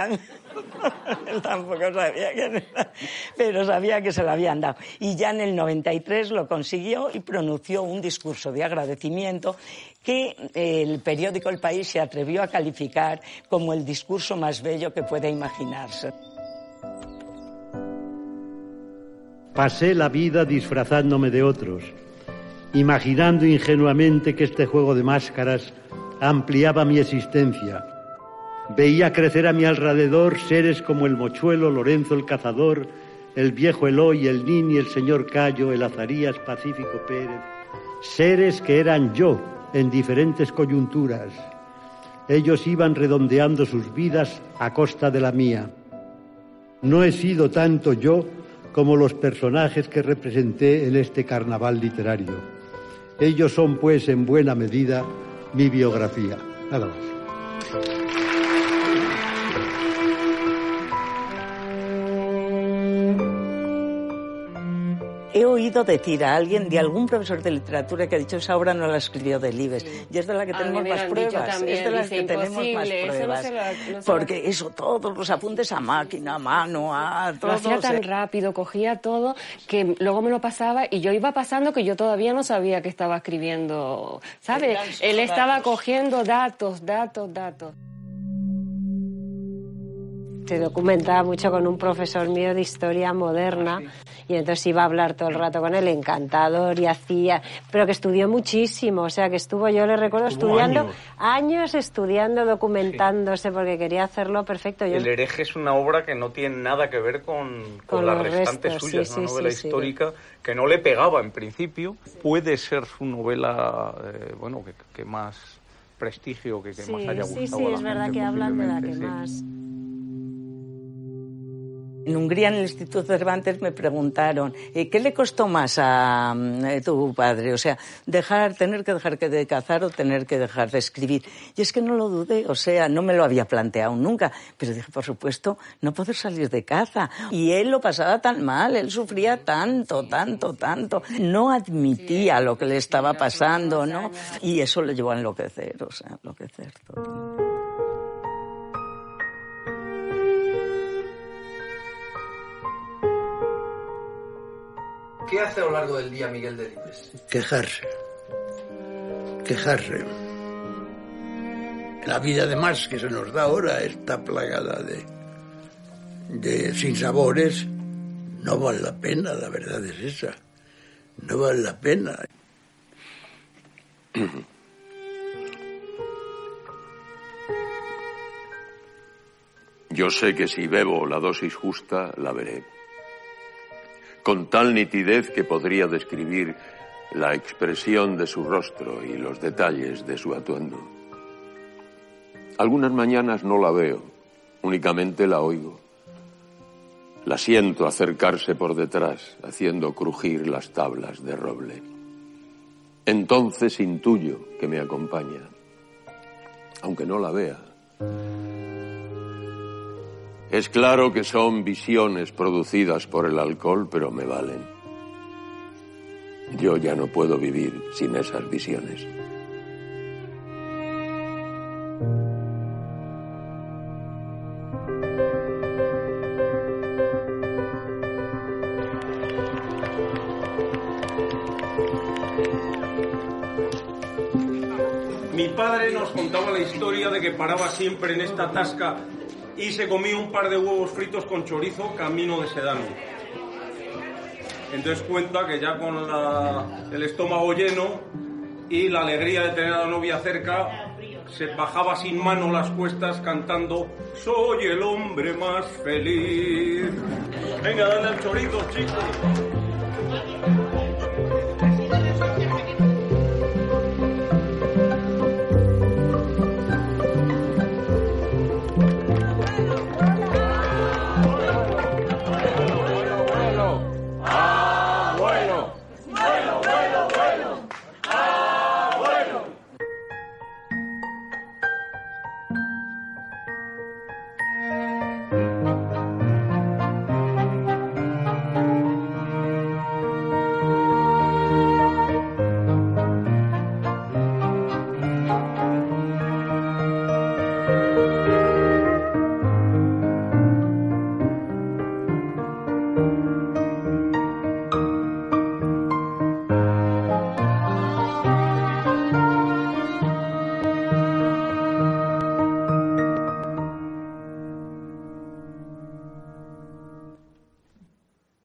Él tampoco sabía quién era, pero sabía que se lo habían dado. Y ya en el 93 lo consiguió y pronunció un discurso de agradecimiento que el periódico El País se atrevió a calificar como el discurso más bello que puede imaginarse. Pasé la vida disfrazándome de otros, imaginando ingenuamente que este juego de máscaras ampliaba mi existencia. Veía crecer a mi alrededor seres como el mochuelo, Lorenzo el cazador, el viejo Eloy, el Nini, el señor Cayo, el Azarías Pacífico Pérez. Seres que eran yo en diferentes coyunturas. Ellos iban redondeando sus vidas a costa de la mía. no he sido tanto yo como los personajes que representé en este carnaval literario. Ellos son, pues, en buena medida mi biografía. Nada más. He oído decir a alguien, de algún profesor de literatura, que ha dicho esa obra no la escribió Delibes. Y es de la que A tenemos más lo pruebas. también, es de las que tenemos más imposible, eso no pruebas. lo- no Porque eso, todos los apuntes a máquina, a mano, a Lo todo. hacía tan se- rápido, cogía todo, que luego me lo pasaba y yo iba pasando que yo todavía no sabía que estaba escribiendo, ¿sabes? Él estaba datos. cogiendo datos, datos, datos. Se documentaba mucho con un profesor mío de historia moderna y entonces iba a hablar todo el rato con él, encantador y hacía, pero que estudió muchísimo, o sea que estuvo, yo le recuerdo Estuvo estudiando, años. años. estudiando, documentándose porque quería hacerlo perfecto. Yo, El hereje es una obra que no tiene nada que ver con, con, Con las restantes restos, suyas, sí, una sí, novela sí, sí. histórica que no le pegaba en principio. Puede ser su novela, eh, bueno, que, que más prestigio, que, que sí, más haya sí, gustado sí, a la es verdad gente, que hablan de la que sí. más. En Hungría, en el Instituto Cervantes, me preguntaron, ¿qué le costó más a mm, eh, tu padre? O sea, dejar, tener que dejar que de cazar o tener que dejar de escribir. Y es que no lo dudé, o sea, no me lo había planteado nunca. Pero dije, por supuesto, no poder salir de caza. Y él lo pasaba tan mal, él sufría tanto, tanto, tanto. No admitía lo que le estaba pasando, ¿no? Y eso le llevó a enloquecer, o sea, enloquecer todo. ¿Qué hace a lo largo del día Miguel Delibes? quejarse. Quejarse. La vida además que se nos da ahora está plagada de, de sinsabores. No vale la pena, la verdad es esa. No vale la pena. Yo sé que si bebo la dosis justa, la veré. Con tal nitidez que podría describir la expresión de su rostro y los detalles de su atuendo. Algunas mañanas no la veo, únicamente la oigo. La siento acercarse por detrás, haciendo crujir las tablas de roble. Entonces intuyo que me acompaña, aunque no la vea. Es claro que son visiones producidas por el alcohol, pero me valen. Yo ya no puedo vivir sin esas visiones. Mi padre nos contaba la historia de que paraba siempre en esta tasca y se comía un par de huevos fritos con chorizo camino de Sedano. Entonces cuenta que ya con el estómago lleno y la alegría de tener a la novia cerca, se bajaba sin mano las cuestas cantando Soy el hombre más feliz. Venga, dale al chorizo, chicos.